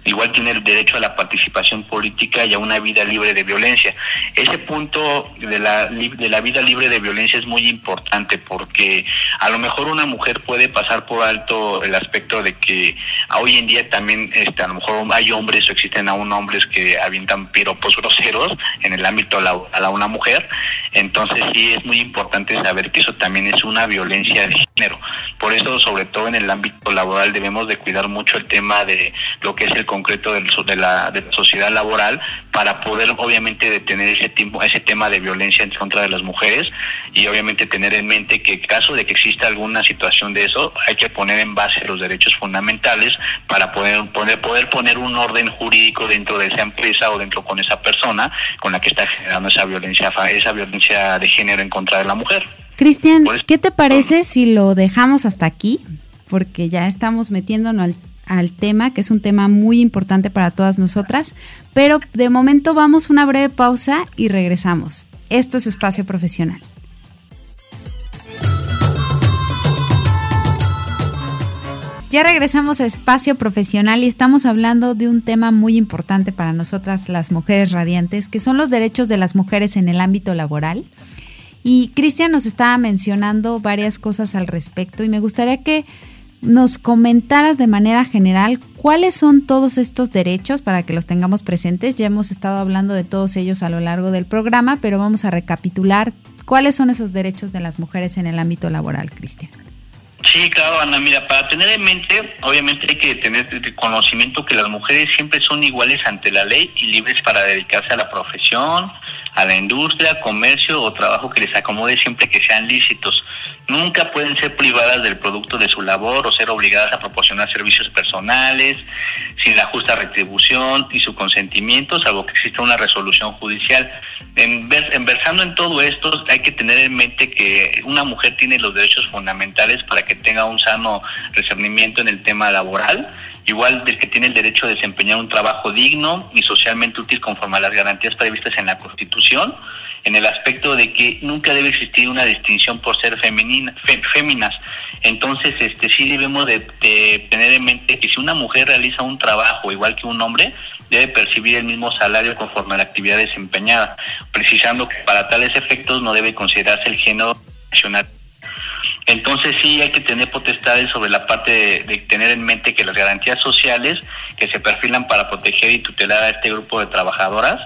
igual tiene el derecho a la participación política y a una vida libre de violencia. Ese punto de la, de la vida libre de violencia es muy importante porque a lo mejor una mujer puede pasar por alto el aspecto de que hoy en día también este, a lo mejor hay hombres o existen aún hombres que avientan piropos groseros en el ámbito a, la, una mujer. Entonces sí es muy importante saber que eso también es una violencia de género. Por eso, sobre todo en el ámbito laboral, debemos de cuidar mucho el tema de lo que es el concreto de, la, de la sociedad laboral para poder obviamente detener ese, tiempo, ese tema de violencia en contra de las mujeres y obviamente tener en mente que en caso de que exista alguna situación de eso hay que poner en base los derechos fundamentales para poder poner un orden jurídico dentro de esa empresa o dentro con esa persona con la que está generando esa violencia, esa violencia de género en contra de la mujer. Cristian, ¿qué te parece si lo dejamos hasta aquí? Porque ya estamos metiéndonos al al tema, que es un tema muy importante para todas nosotras, pero de momento vamos una breve pausa y regresamos. Esto es Espacio Profesional. Ya regresamos a Espacio Profesional y estamos hablando de un tema muy importante para nosotras las mujeres radiantes, que son los derechos de las mujeres en el ámbito laboral. Y Cristian nos estaba mencionando varias cosas al respecto y me gustaría que nos comentaras de manera general cuáles son todos estos derechos para que los tengamos presentes. Ya hemos estado hablando de todos ellos a lo largo del programa, pero vamos a recapitular cuáles son esos derechos de las mujeres en el ámbito laboral, Cristian. Sí, claro, Ana. Mira, para tener en mente, obviamente hay que tener conocimiento que las mujeres siempre son iguales ante la ley y libres para dedicarse a la profesión, a la industria, comercio o trabajo que les acomode siempre que sean lícitos. Nunca pueden ser privadas del producto de su labor o ser obligadas a proporcionar servicios personales sin la justa retribución y su consentimiento, salvo que exista una resolución judicial. En, versando en todo esto, hay que tener en mente que una mujer tiene los derechos fundamentales para que tenga un sano discernimiento en el tema laboral igual del que tiene el derecho a desempeñar un trabajo digno y socialmente útil conforme a las garantías previstas en la Constitución, en el aspecto de que nunca debe existir una distinción por ser femenina, féminas. Entonces, este sí debemos de, tener en mente que si una mujer realiza un trabajo igual que un hombre, debe percibir el mismo salario conforme a la actividad desempeñada, precisando que para tales efectos no debe considerarse el género nacional Entonces sí hay que tener potestades sobre la parte de, tener en mente que las garantías sociales que se perfilan para proteger y tutelar a este grupo de trabajadoras,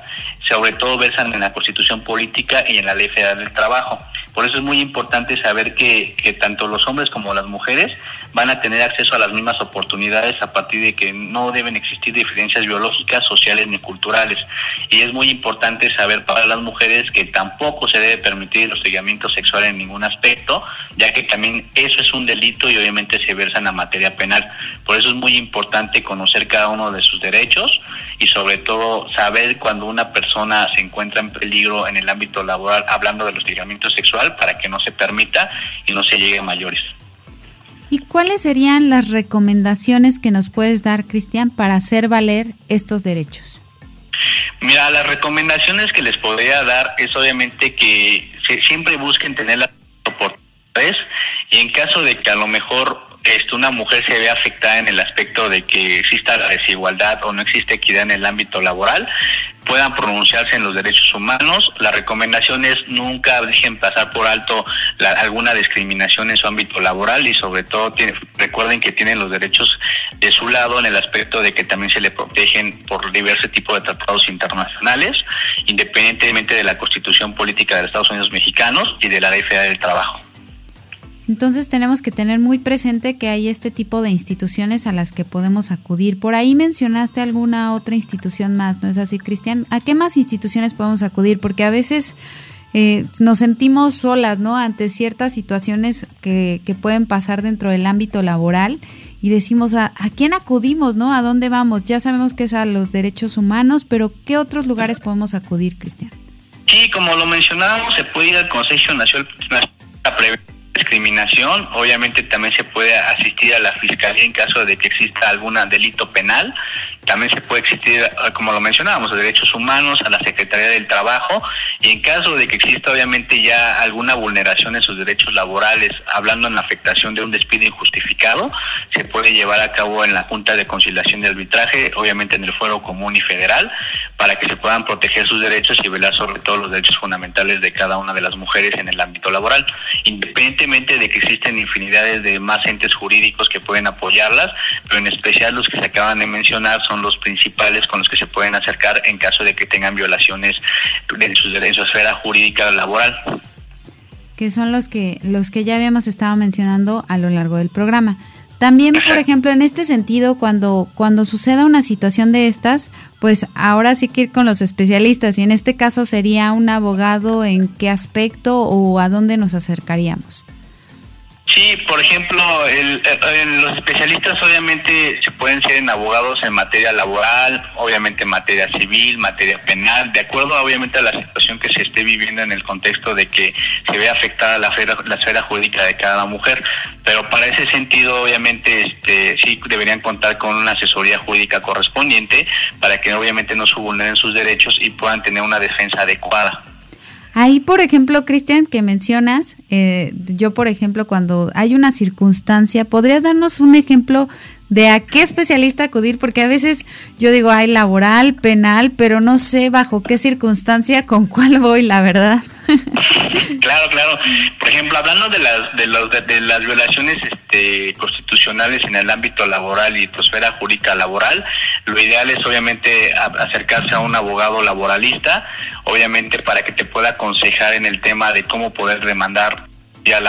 sobre todo versan en la Constitución Política y en la Ley Federal del Trabajo. Por eso es muy importante saber que, que tanto los hombres como las mujeres van a tener acceso a las mismas oportunidades a partir de que no deben existir diferencias biológicas, sociales ni culturales. Y es muy importante saber para las mujeres que tampoco se debe permitir el hostigamiento sexual en ningún aspecto, ya que también eso es un delito y obviamente se versa en la materia penal. Por eso es muy importante conocer cada uno de sus derechos y sobre todo saber cuando una persona se encuentra en peligro en el ámbito laboral hablando del hostigamiento sexual para que no se permita y no se llegue a mayores. ¿Y cuáles serían las recomendaciones que nos puedes dar, Cristian, para hacer valer estos derechos? Mira, las recomendaciones que les podría dar es obviamente que siempre busquen tener las oportunidades y en caso de que a lo mejor este, una mujer se ve afectada en el aspecto de que exista la desigualdad o no existe equidad en el ámbito laboral, puedan pronunciarse en los derechos humanos. La recomendación es nunca dejen pasar por alto alguna discriminación en su ámbito laboral y sobre todo recuerden que tienen los derechos de su lado en el aspecto de que también se le protegen por diversos tipos de tratados internacionales, independientemente de la constitución política de los Estados Unidos mexicanos y de la ley federal del trabajo. Entonces tenemos que tener muy presente que hay este tipo de instituciones a las que podemos acudir. Por ahí mencionaste alguna otra institución más, ¿no es así, Cristian? ¿A qué más instituciones podemos acudir? Porque a veces eh, nos sentimos solas, ¿no? Ante ciertas situaciones que, que, pueden pasar dentro del ámbito laboral y decimos, ¿a, ¿a quién acudimos, ¿no? ¿A dónde vamos? Ya sabemos que es a los derechos humanos, pero ¿qué otros lugares podemos acudir, Cristian? Sí, como lo mencionábamos, se puede ir al Consejo Nacional a prevenir discriminación, obviamente también se puede asistir a la fiscalía en caso de que exista algún delito penal. También se puede existir, ah, como lo mencionábamos, a derechos humanos, a la Secretaría del Trabajo, y en caso de que exista obviamente ya alguna vulneración en sus derechos laborales, hablando en la afectación de un despido injustificado, se puede llevar a cabo en la Junta de Conciliación y Arbitraje, obviamente en el Fuero Común y Federal, para que se puedan proteger sus derechos y velar sobre todo los derechos fundamentales de cada una de las mujeres en el ámbito laboral, independientemente de que existen infinidades de más entes jurídicos que pueden apoyarlas, pero en especial los que se acaban de mencionar son los principales con los que se pueden acercar en caso de que tengan violaciones de sus derechos, su esfera jurídica laboral. Que son los que, los que ya habíamos estado mencionando a lo largo del programa. También, por ejemplo, en este sentido, cuando, cuando suceda una situación de estas, pues ahora sí que ir con los especialistas y en este caso sería un abogado en qué aspecto o a dónde nos acercaríamos. Sí, por ejemplo, el, los especialistas obviamente se pueden ser en abogados en materia laboral, obviamente en materia civil, materia penal, de acuerdo obviamente a la situación que se esté viviendo en el contexto de que se ve afectada la esfera, la jurídica de cada mujer. Pero para ese sentido, obviamente, este, sí deberían contar con una asesoría jurídica correspondiente para que obviamente no se vulneren sus derechos y puedan tener una defensa adecuada. Ahí, por ejemplo, Cristian, que mencionas, eh, yo, por ejemplo, cuando hay una circunstancia, ¿podrías darnos un ejemplo de a qué especialista acudir? Porque a veces yo digo, hay laboral, penal, pero no sé bajo qué circunstancia, con cuál voy, la verdad. Claro, claro. Por ejemplo, hablando de las, de, los, de, las violaciones este, constitucionales en el ámbito laboral y tu esfera jurídica laboral, lo ideal es obviamente acercarse a un abogado laboralista obviamente para que te pueda aconsejar en el tema de cómo poder demandar ya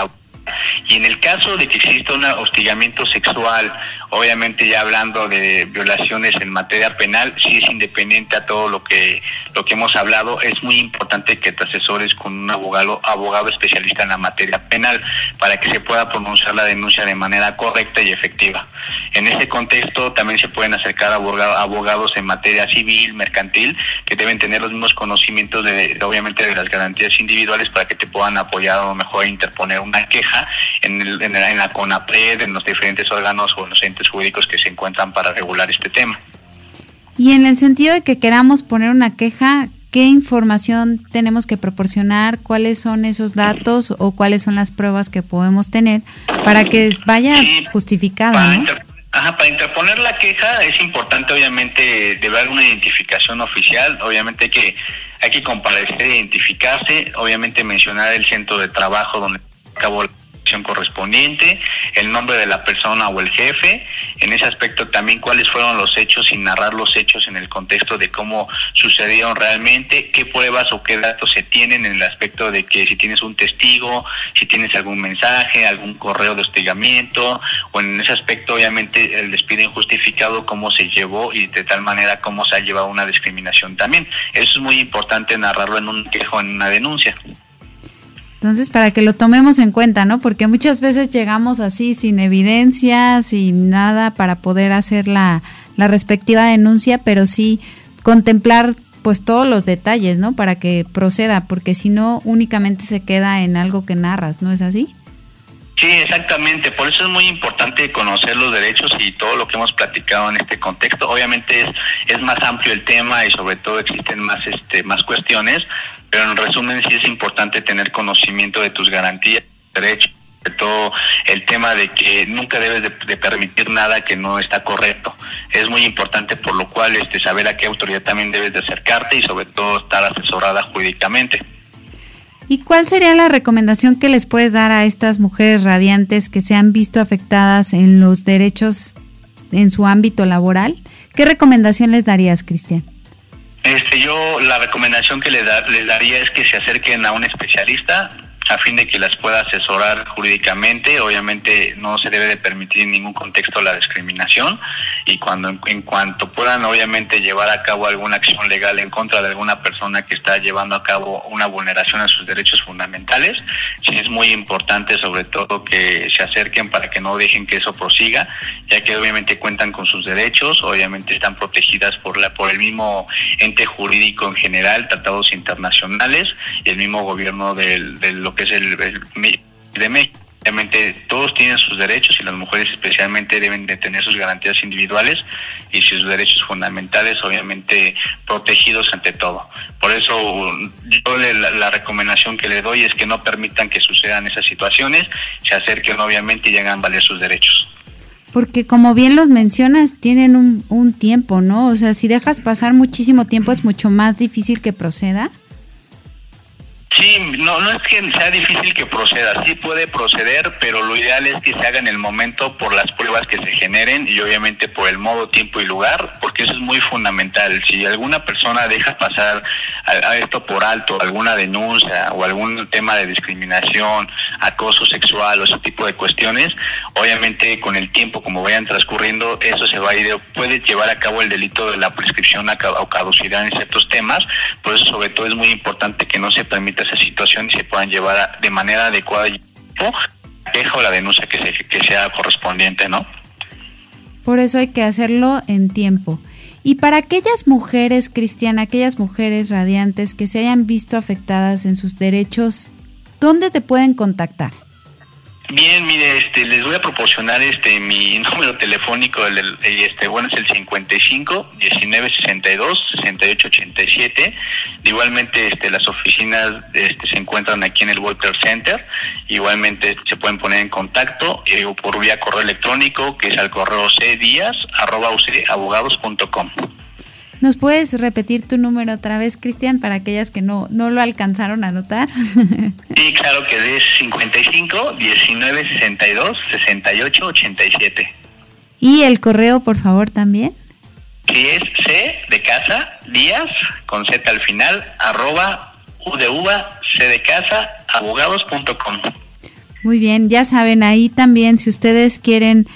y en el caso de que exista un hostigamiento sexual Obviamente ya hablando de violaciones en materia penal, sí es independiente a todo lo que lo que hemos hablado, es muy importante que te asesores con un abogado abogado especialista en la materia penal para que se pueda pronunciar la denuncia de manera correcta y efectiva. En ese contexto también se pueden acercar abogados en materia civil, mercantil, que deben tener los mismos conocimientos de, obviamente de las garantías individuales para que te puedan apoyar o mejor interponer una queja en, en, en la CONAPRED, en los diferentes órganos o en los jurídicos que se encuentran para regular este tema. Y en el sentido de que queramos poner una queja, ¿qué información tenemos que proporcionar? ¿Cuáles son esos datos o cuáles son las pruebas que podemos tener para que vaya justificada? Para, para interponer la queja es importante obviamente de ver una identificación oficial, obviamente que hay que comparecer, identificarse, obviamente mencionar el centro de trabajo donde acabó la correspondiente, el nombre de la persona o el jefe, en ese aspecto también cuáles fueron los hechos y narrar los hechos en el contexto de cómo sucedieron realmente, qué pruebas o qué datos se tienen en el aspecto de que si tienes un testigo, si tienes algún mensaje, algún correo de hostigamiento, o en ese aspecto obviamente el despido injustificado, cómo se llevó y de tal manera cómo se ha llevado una discriminación también. Eso es muy importante narrarlo en un quejo, en una denuncia. Entonces, para que lo tomemos en cuenta, ¿no? Porque muchas veces llegamos así sin evidencia, sin nada para poder hacer la, la respectiva denuncia, pero sí contemplar pues todos los detalles, ¿no? Para que proceda, porque si no únicamente se queda en algo que narras, ¿no es así? Sí, exactamente. Por eso es muy importante conocer los derechos y todo lo que hemos platicado en este contexto. Obviamente es, es más amplio el tema y sobre todo existen más este más cuestiones, pero en resumen sí es importante tener conocimiento de tus garantías, derechos, sobre todo el tema de que nunca debes de, permitir nada que no está correcto. Es muy importante por lo cual este saber a qué autoridad también debes de acercarte y sobre todo estar asesorada jurídicamente. ¿Y cuál sería la recomendación que les puedes dar a estas mujeres radiantes que se han visto afectadas en los derechos en su ámbito laboral? ¿Qué recomendación les darías, Cristian? Este, yo la recomendación que les, les daría es que se acerquen a un especialista a fin de que las pueda asesorar jurídicamente. Obviamente no se debe de permitir en ningún contexto la discriminación y cuando en, cuanto puedan obviamente llevar a cabo alguna acción legal en contra de alguna persona que está llevando a cabo una vulneración a sus derechos fundamentales, sí es muy importante sobre todo que se acerquen para que no dejen que eso prosiga, ya que obviamente cuentan con sus derechos, obviamente están protegidas por la por el mismo ente jurídico en general, tratados internacionales y el mismo gobierno del, del que es el, de México. Obviamente todos tienen sus derechos y las mujeres especialmente deben de tener sus garantías individuales y sus derechos fundamentales obviamente protegidos ante todo. Por eso yo la, la, recomendación que le doy es que no permitan que sucedan esas situaciones, se acerquen obviamente y a valer sus derechos. Porque como bien los mencionas, tienen un, un tiempo, ¿no? O sea, si dejas pasar muchísimo tiempo es mucho más difícil que proceda. Sí, no, no es que sea difícil que proceda, sí puede proceder, pero lo ideal es que se haga en el momento por las pruebas que se generen y obviamente por el modo, tiempo y lugar, porque eso es muy fundamental. Si alguna persona deja pasar a, esto por alto, alguna denuncia o algún tema de discriminación, acoso sexual o ese tipo de cuestiones, obviamente con el tiempo, como vayan transcurriendo, eso se va a ir, puede llevar a cabo el delito de la prescripción o caducidad en ciertos temas, por eso sobre todo es muy importante que no se permita esa situación y se puedan llevar de manera adecuada y queja o la denuncia que, que sea correspondiente, ¿no? Por eso hay que hacerlo en tiempo. Y para aquellas mujeres, Cristiana, aquellas mujeres radiantes que se hayan visto afectadas en sus derechos, ¿dónde te pueden contactar? Bien, mire, este, les voy a proporcionar este mi <laughs> número telefónico, el, este, bueno, es el 55 19 62 68 87. Igualmente, este, las oficinas este, se encuentran aquí en el Walter Center. Igualmente se pueden poner en contacto eh, por vía correo electrónico, que es al correo cdías@abogados.com. ¿Nos puedes repetir tu número otra vez, Cristian, para aquellas que no, no lo alcanzaron a anotar? <laughs> sí, claro que es 55 19 62 68 87. ¿Y el correo, por favor, también? Sí, es C de casa, Díaz, con Z al final, arroba U de uva, C de casa, abogados.com. Muy bien, ya saben, ahí también, si ustedes quieren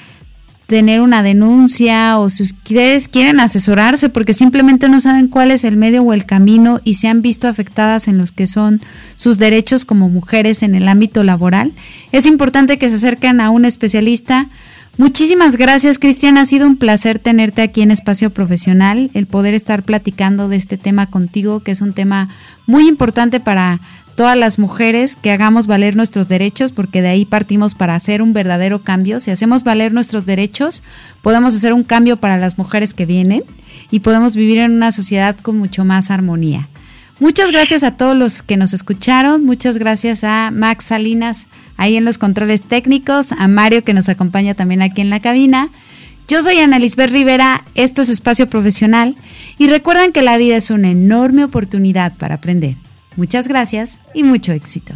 tener una denuncia o si ustedes quieren asesorarse porque simplemente no saben cuál es el medio o el camino y se han visto afectadas en los que son sus derechos como mujeres en el ámbito laboral, es importante que se acerquen a un especialista. Muchísimas gracias, Cristian. Ha sido un placer tenerte aquí en Espacio Profesional, el poder estar platicando de este tema contigo, que es un tema muy importante para todas las mujeres que hagamos valer nuestros derechos, porque de ahí partimos para hacer un verdadero cambio. Si hacemos valer nuestros derechos, podemos hacer un cambio para las mujeres que vienen y podemos vivir en una sociedad con mucho más armonía. Muchas gracias a todos los que nos escucharon, muchas gracias a Max Salinas ahí en los controles técnicos, a Mario que nos acompaña también aquí en la cabina. Yo soy Ana Lisbeth Rivera, esto es Espacio Profesional y recuerden que la vida es una enorme oportunidad para aprender. Muchas gracias y mucho éxito.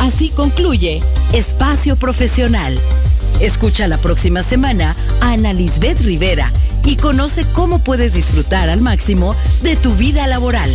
Así concluye Espacio Profesional. Escucha la próxima semana a Ana Lisbeth Rivera y conoce cómo puedes disfrutar al máximo de tu vida laboral.